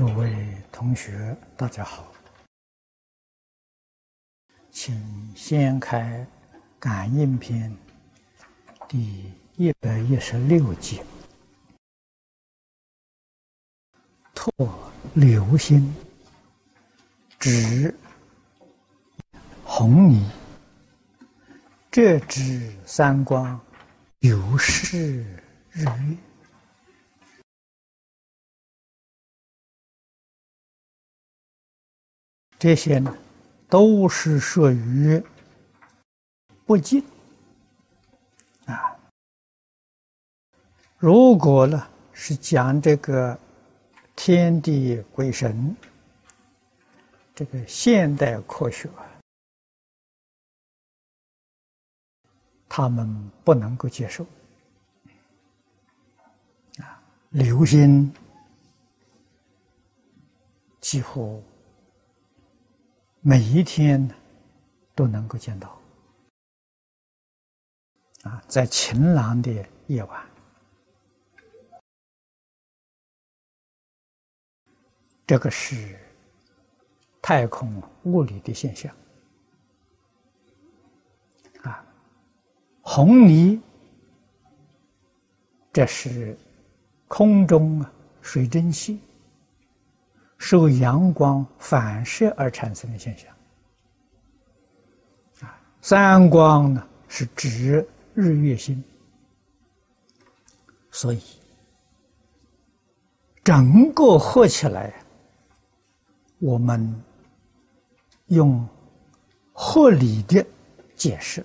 诸位同学，大家好，请先开《感应篇》第一百一十六节：拓流星，指红泥，这指三光，有是日月。这些呢，都是属于不净啊。如果呢是讲这个天地鬼神，这个现代科学，他们不能够接受啊。流星几乎。每一天都能够见到啊，在晴朗的夜晚，这个是太空物理的现象啊。红泥，这是空中水蒸气。受阳光反射而产生的现象，啊，三光呢是指日月星，所以整个合起来，我们用合理的解释，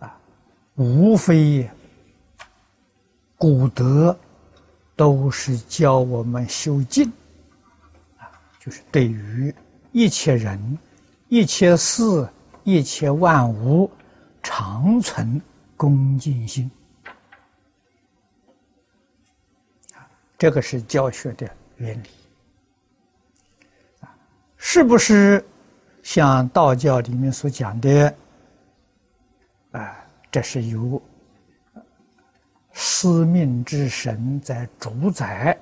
啊，无非古德。都是教我们修静，啊，就是对于一切人、一切事、一切万物，常存恭敬心，这个是教学的原理，是不是像道教里面所讲的，啊，这是由。司命之神在主宰，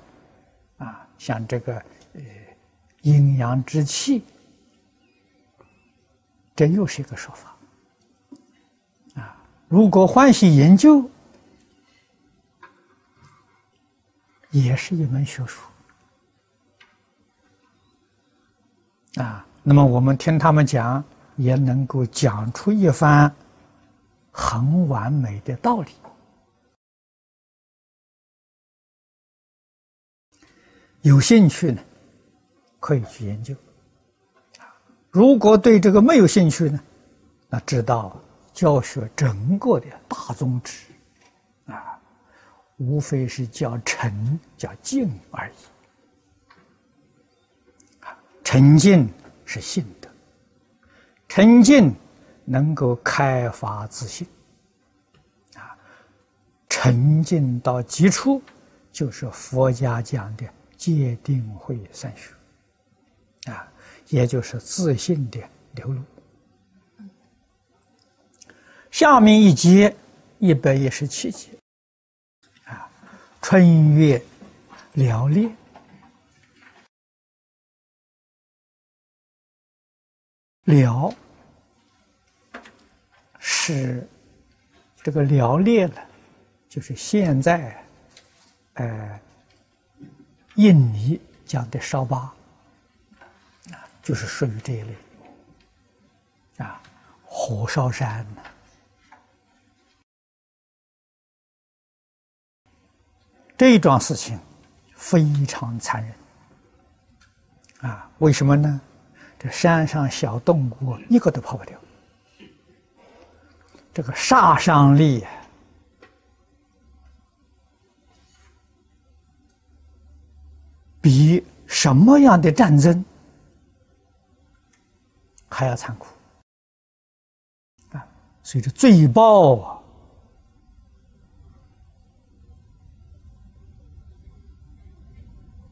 啊，像这个呃阴阳之气，这又是一个说法，啊，如果欢喜研究，也是一门学术，啊，那么我们听他们讲，也能够讲出一番很完美的道理。有兴趣呢，可以去研究。如果对这个没有兴趣呢，那知道教学整个的大宗旨，啊，无非是叫沉、叫静而已。啊，沉静是性德，沉静能够开发自信。啊，沉静到极处，就是佛家讲的。界定会散学，啊，也就是自信的流露。下面一节一百一十七节，啊，春月寥烈，寥是这个寥烈了，就是现在，呃。印尼讲的烧巴，啊，就是属于这一类，啊，火烧山，这一桩事情非常残忍，啊，为什么呢？这山上小动物一个都跑不掉，这个杀伤力。比什么样的战争还要残酷啊！所以这罪报啊，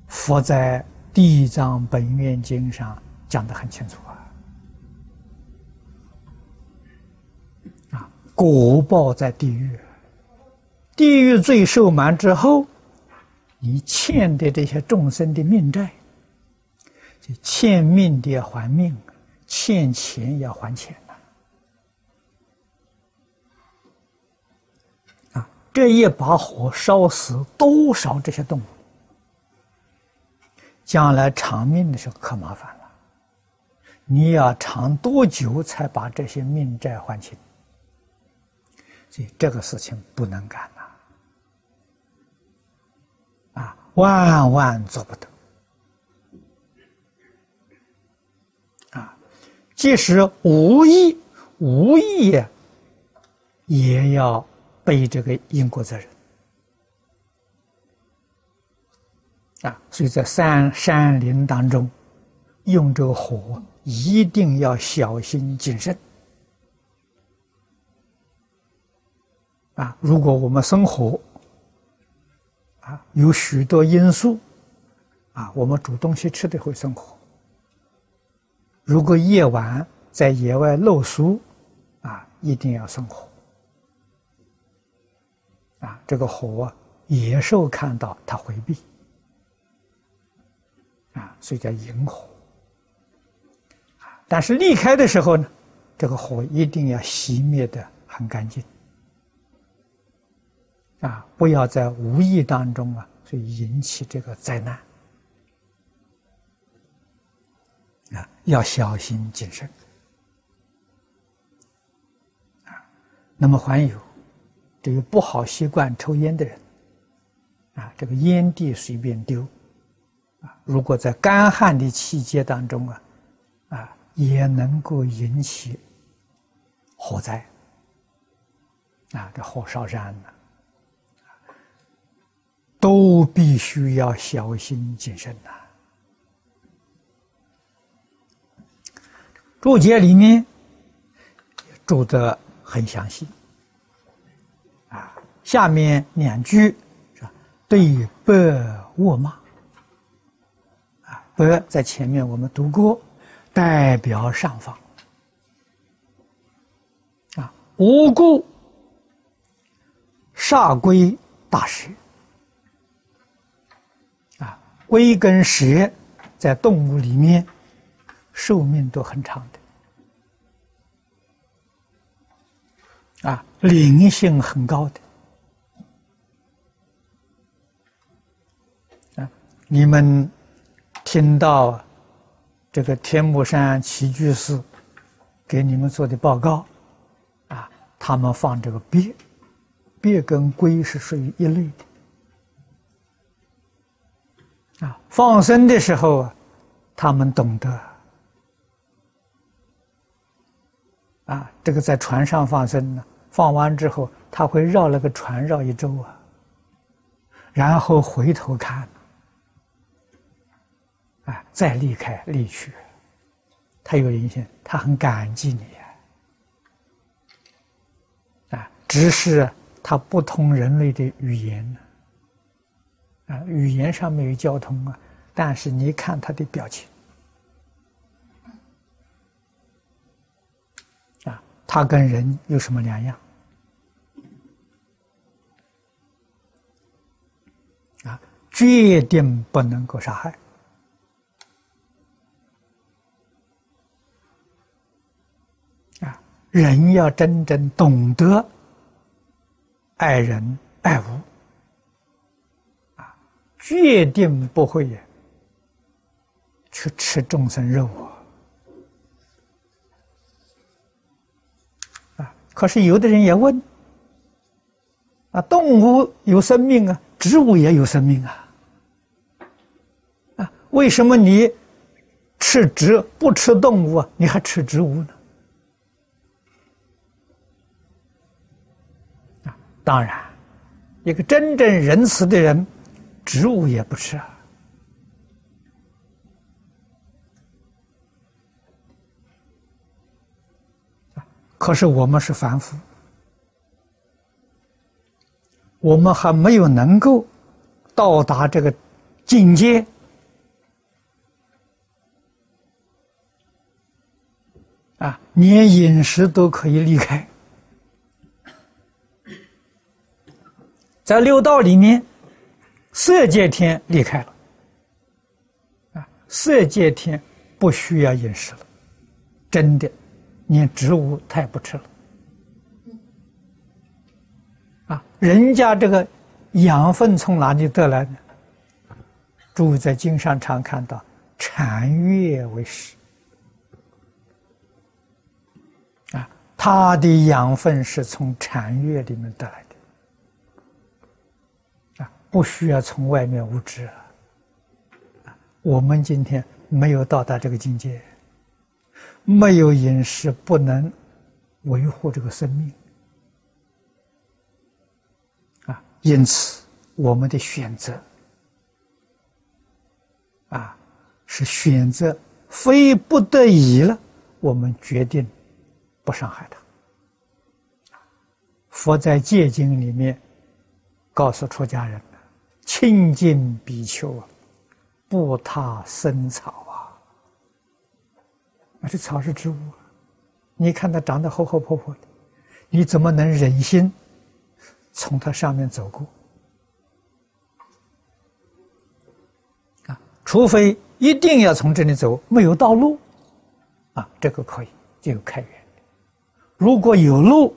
佛在《地藏本愿经》上讲的很清楚啊！啊，果报在地狱，地狱罪受满之后。你欠的这些众生的命债，就欠命的要还命，欠钱要还钱呐啊，这一把火烧死多少这些动物？将来偿命的时候可麻烦了，你要偿多久才把这些命债还清？所以这个事情不能干呐，啊，万万做不得，啊，即使无意无意也要背这个因果责任。啊，所以在山山林当中，用这个火一定要小心谨慎。啊，如果我们生火，有许多因素，啊，我们煮东西吃的会生火。如果夜晚在野外露宿，啊，一定要生火。啊，这个火野兽看到它回避。啊，所以叫引火。但是离开的时候呢，这个火一定要熄灭的很干净。啊，不要在无意当中啊，所以引起这个灾难。啊，要小心谨慎。啊，那么还有这个不好习惯抽烟的人，啊，这个烟蒂随便丢。啊如果在干旱的期间当中啊，啊，也能够引起火灾，啊，这火烧山呢，都必须要小心谨慎呐。注解里面注的很详细，啊，下面两句是？对白恶骂。白在前面我们读过，代表上方啊，无故煞归大师，龟跟蛇在动物里面寿命都很长的啊，灵性很高的啊，你们。听到这个天目山齐居士给你们做的报告，啊，他们放这个鳖，鳖跟龟是属于一类的，啊，放生的时候，他们懂得，啊，这个在船上放生呢，放完之后，他会绕那个船绕一周啊，然后回头看。啊，再离开离去，他有灵性，他很感激你啊，只是他不通人类的语言呢啊，语言上没有交通啊，但是你看他的表情，啊，他跟人有什么两样？啊，决定不能够杀害。啊人要真正懂得爱人爱物，决定不会去吃众生肉啊！啊可是有的人也问：啊，动物有生命啊，植物也有生命啊，啊，为什么你吃植不吃动物啊？你还吃植物呢？啊当然，一个真正仁慈的人，植物也不吃啊。可是我们是凡夫，我们还没有能够到达这个境界啊，连饮食都可以离开。在六道里面，色界天离开了，啊，色界天不需要饮食了，真的，连植物它也不吃了，啊，人家这个养分从哪里得来呢？诸位在经上常看到禅悦为食，啊，它的养分是从禅悦里面得来的。不需要从外面物质！我们今天没有到达这个境界，没有饮食不能维护这个生命啊！因此，我们的选择啊，是选择非不得已了，我们决定不伤害他。佛在戒经里面告诉出家人。清净比丘啊，不踏生草啊！啊，这草是植物，你看它长得厚厚破破的，你怎么能忍心从它上面走过？啊，除非一定要从这里走，没有道路，啊，这个可以就开源。如果有路，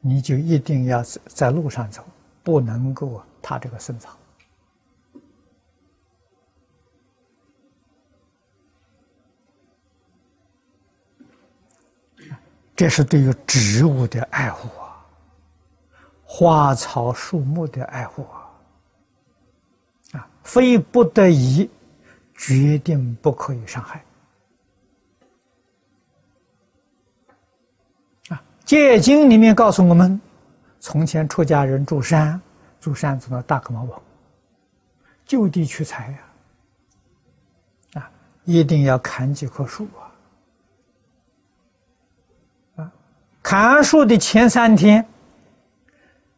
你就一定要在路上走，不能够啊。他这个生草，这是对于植物的爱护啊，花草树木的爱护啊，啊，非不得已，决定不可以伤害。啊，《戒经》里面告诉我们，从前出家人住山。住山子的大格毛王，就地取材呀！啊，一定要砍几棵树啊！啊，砍树的前三天，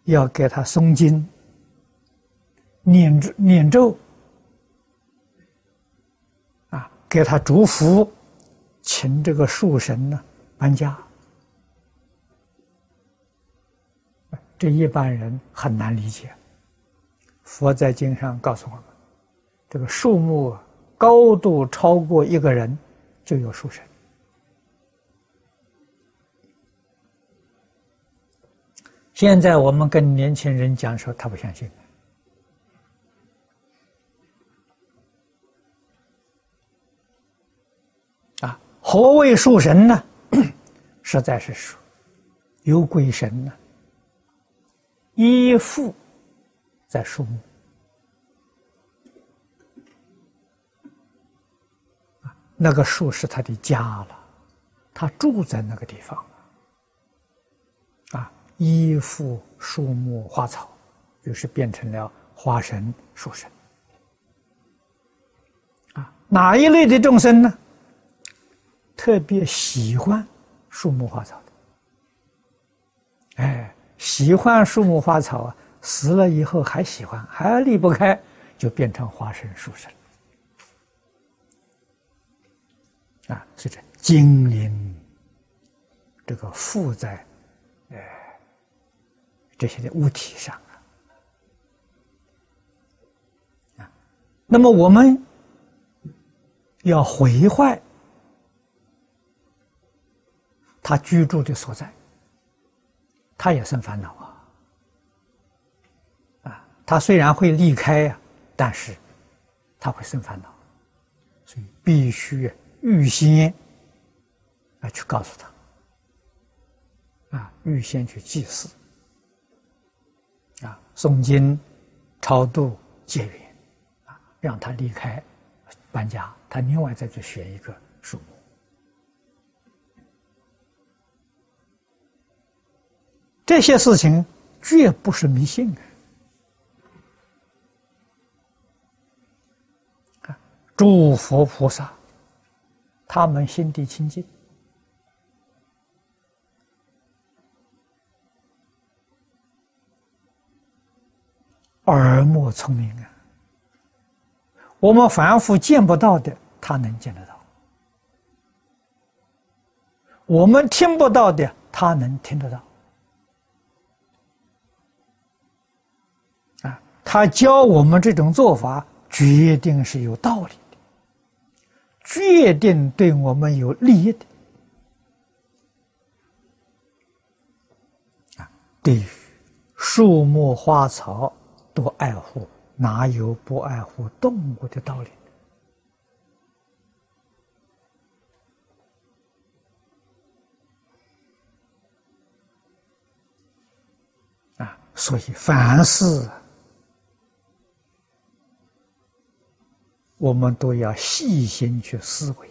要给他诵经、念咒、念咒，啊，给他祝福，请这个树神呢搬家。这一般人很难理解。佛在经上告诉我们，这个树木高度超过一个人，就有树神。现在我们跟年轻人讲说，他不相信。啊，何谓树神呢？实在是说，有鬼神呢。依附在树木那个树是他的家了，他住在那个地方啊，依附树木花草，就是变成了花神、树神啊。哪一类的众生呢？特别喜欢树木花草的，哎。喜欢树木花草啊，死了以后还喜欢，还离不开，就变成花生树神啊，是这精灵，这个附在，呃，这些的物体上啊，啊，那么我们要毁坏他居住的所在。他也生烦恼啊！啊，他虽然会离开呀，但是他会生烦恼，所以必须预先啊去告诉他，啊，预先去祭祀，啊，诵经、超度、结缘，啊，让他离开、搬家，他另外再去选一个树木。这些事情绝不是迷信啊！诸佛菩萨，他们心地清净，耳目聪明啊！我们凡夫见不到的，他能见得到；我们听不到的，他能听得到。他教我们这种做法，决定是有道理的，决定对我们有利益的。啊，对于树木花草都爱护，哪有不爱护动物的道理？啊，所以凡事。我们都要细心去思维，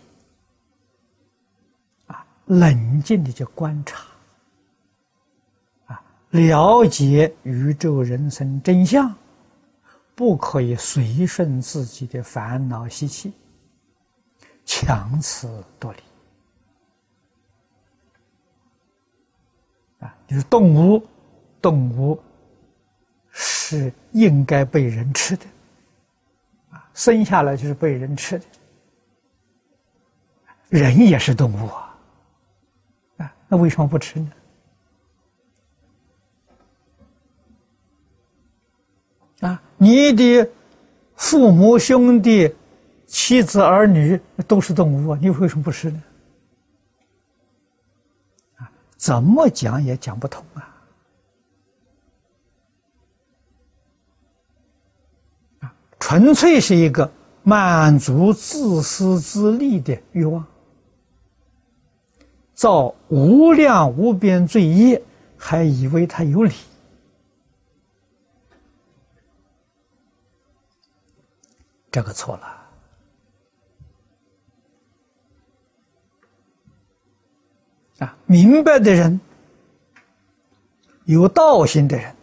啊，冷静的去观察，啊，了解宇宙人生真相，不可以随顺自己的烦恼习气，强词夺理。啊，就是动物，动物是应该被人吃的。生下来就是被人吃的，人也是动物啊，啊，那为什么不吃呢？啊，你的父母、兄弟、妻子、儿女都是动物啊，你为什么不吃呢？啊，怎么讲也讲不通啊。纯粹是一个满足自私自利的欲望，造无量无边罪业，还以为他有理，这个错了。啊，明白的人，有道心的人。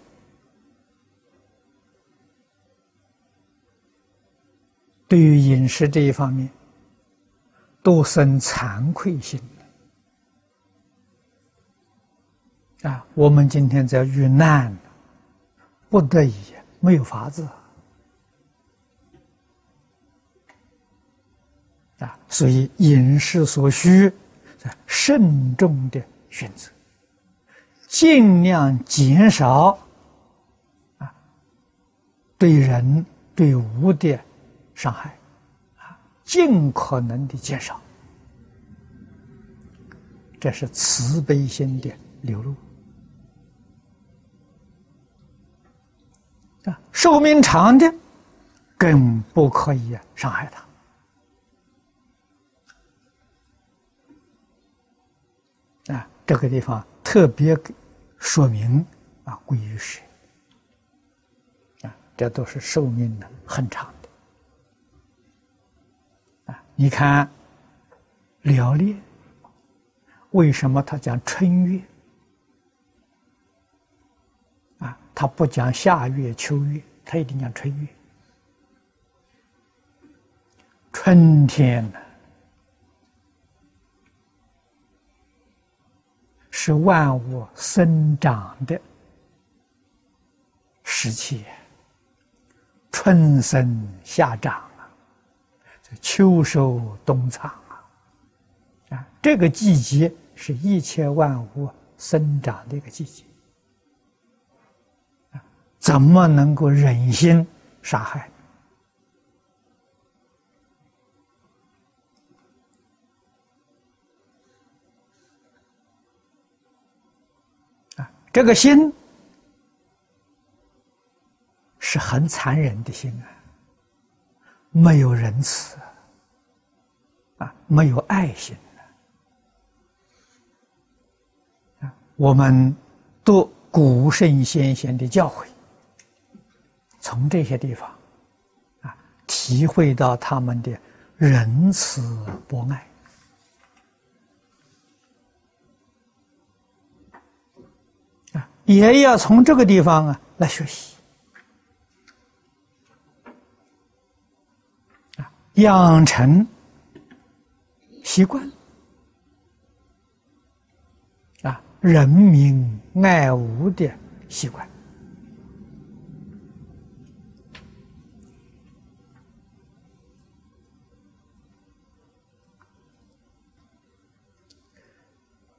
对于饮食这一方面，都生惭愧心啊！我们今天在遇难，不得已，没有法子啊！所以饮食所需，慎重的选择，尽量减少啊对人对物的。伤害，啊，尽可能的减少，这是慈悲心的流露。啊，寿命长的更不可以伤害他。啊，这个地方特别说明啊，归于谁？啊，这都是寿命的很长。你看，辽烈为什么他讲春月啊？他不讲夏月、秋月，他一定讲春月。春天呢，是万物生长的时期，春生夏长。秋收冬藏啊，啊，这个季节是一切万物生长的一个季节，啊，怎么能够忍心杀害？啊，这个心是很残忍的心啊。没有仁慈啊，没有爱心啊！我们读古圣先贤的教诲，从这些地方啊，体会到他们的仁慈博爱啊，也要从这个地方啊来学习。养成习惯啊，人民爱物的习惯。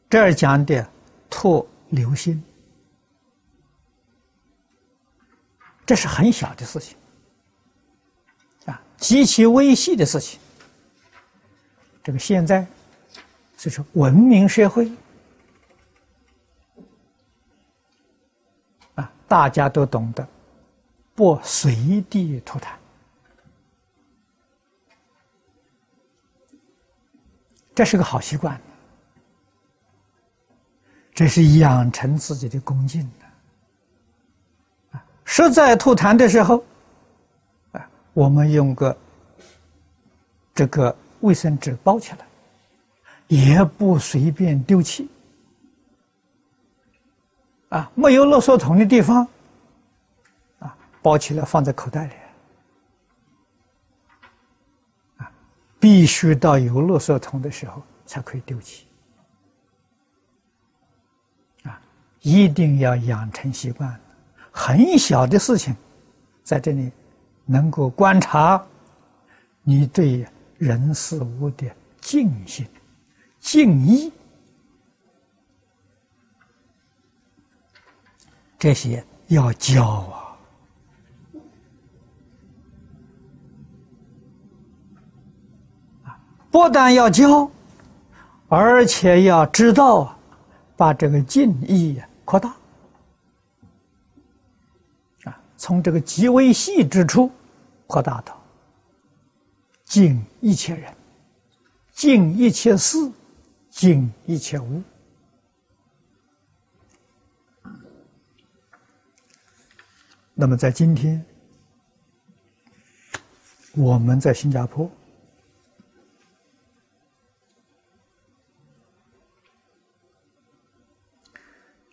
这儿讲的拓留心这是很小的事情，极其微细的事情。这个现在，就是文明社会，啊，大家都懂得不随地吐痰，这是个好习惯，这是养成自己的恭敬的。啊，实在吐痰的时候，我们用个这个。卫生纸包起来，也不随便丢弃。啊，没有垃圾桶的地方，啊，包起来放在口袋里。啊，必须到有垃圾桶的时候才可以丢弃。啊，一定要养成习惯，很小的事情，在这里能够观察你对。人事物的敬心、敬意，这些要教啊！啊，不但要教，而且要知道把这个敬意扩大啊，从这个极微细之处扩大到。敬一切人，敬一切事，敬一切物。那么，在今天，我们在新加坡，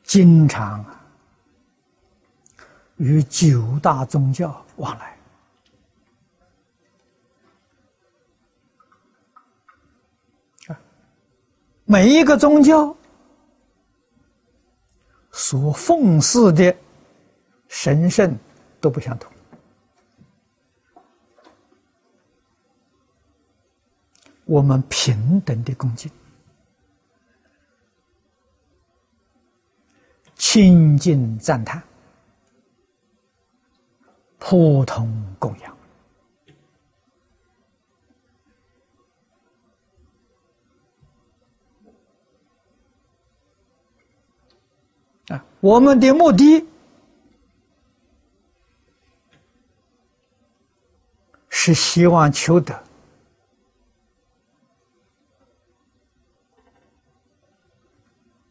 经常与九大宗教往来。每一个宗教所奉祀的神圣都不相同，我们平等的恭敬、亲近赞叹、普通供养。我们的目的是希望求得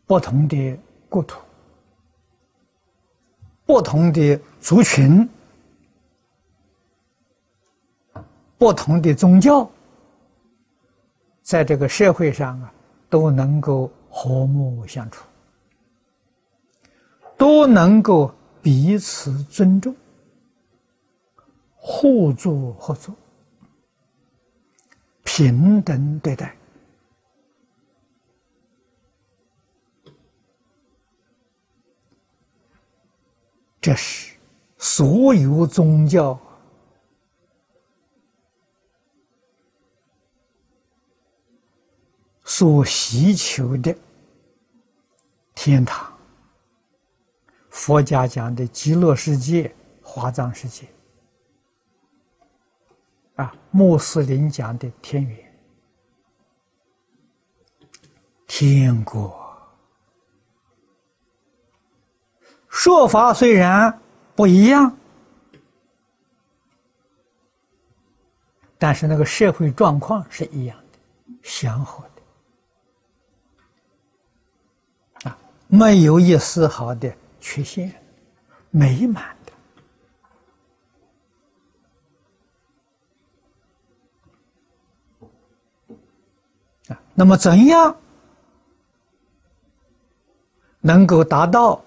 不同的国土、不同的族群、不同的宗教，在这个社会上啊，都能够和睦相处。都能够彼此尊重、互助合作、平等对待，这是所有宗教所希求的天堂。佛家讲的极乐世界、华藏世界，啊，穆斯林讲的天园、天国，说法虽然不一样，但是那个社会状况是一样的，祥和的，啊，没有一丝毫的。缺陷，美满的啊。那么，怎样能够达到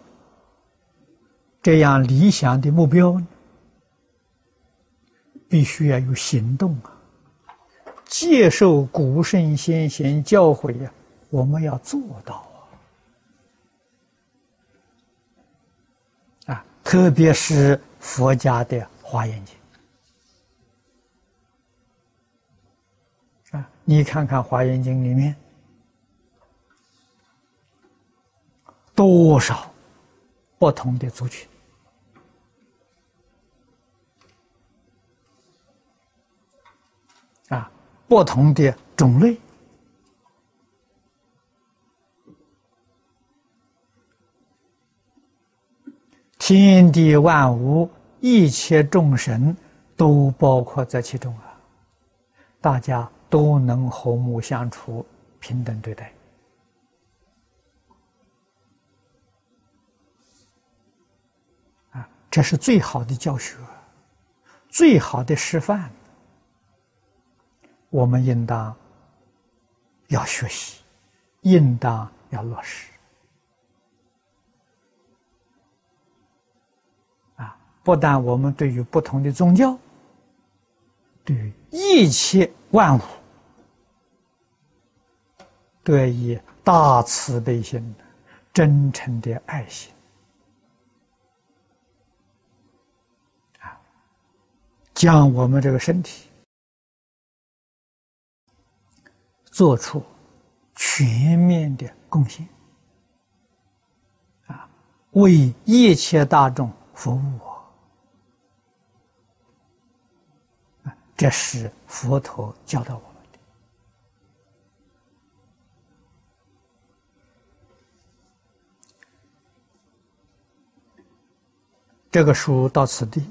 这样理想的目标呢？必须要有行动啊！接受古圣先贤教诲呀，我们要做到。特别是佛家的华严经。啊，你看看华严经里面。多少不同的族群？啊，不同的种类。天地万物，一切众神都包括在其中啊！大家都能和睦相处，平等对待。啊这是最好的教学，最好的示范。我们应当要学习，应当要落实。不但我们对于不同的宗教，对于一切万物，都要以大慈悲心、真诚的爱心。将我们这个身体做出全面的贡献，啊，为一切大众服务，这是佛陀教导我们的。这个书到此地。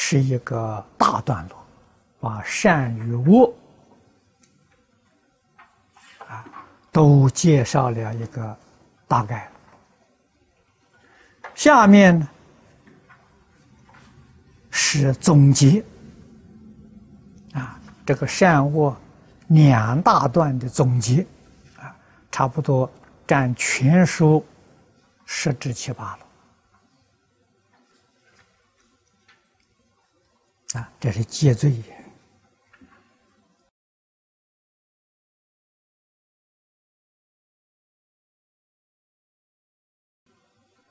是一个大段落，把善与恶啊都介绍了一个大概。下面呢是总结，这个善恶两大段的总结啊，差不多占全书十之七八了。啊，这是戒罪。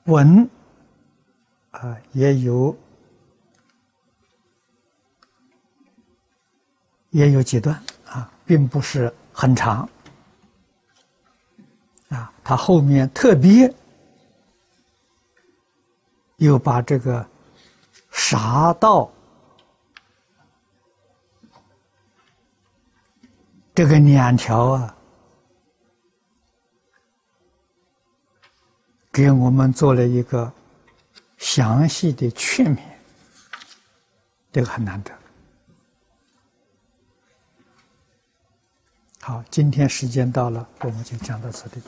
文啊，也有也有几段啊，并不是很长啊。他后面特别又把这个杀道。这个两条啊，给我们做了一个详细的劝勉，这个很难得。好，今天时间到了，我们就讲到此地。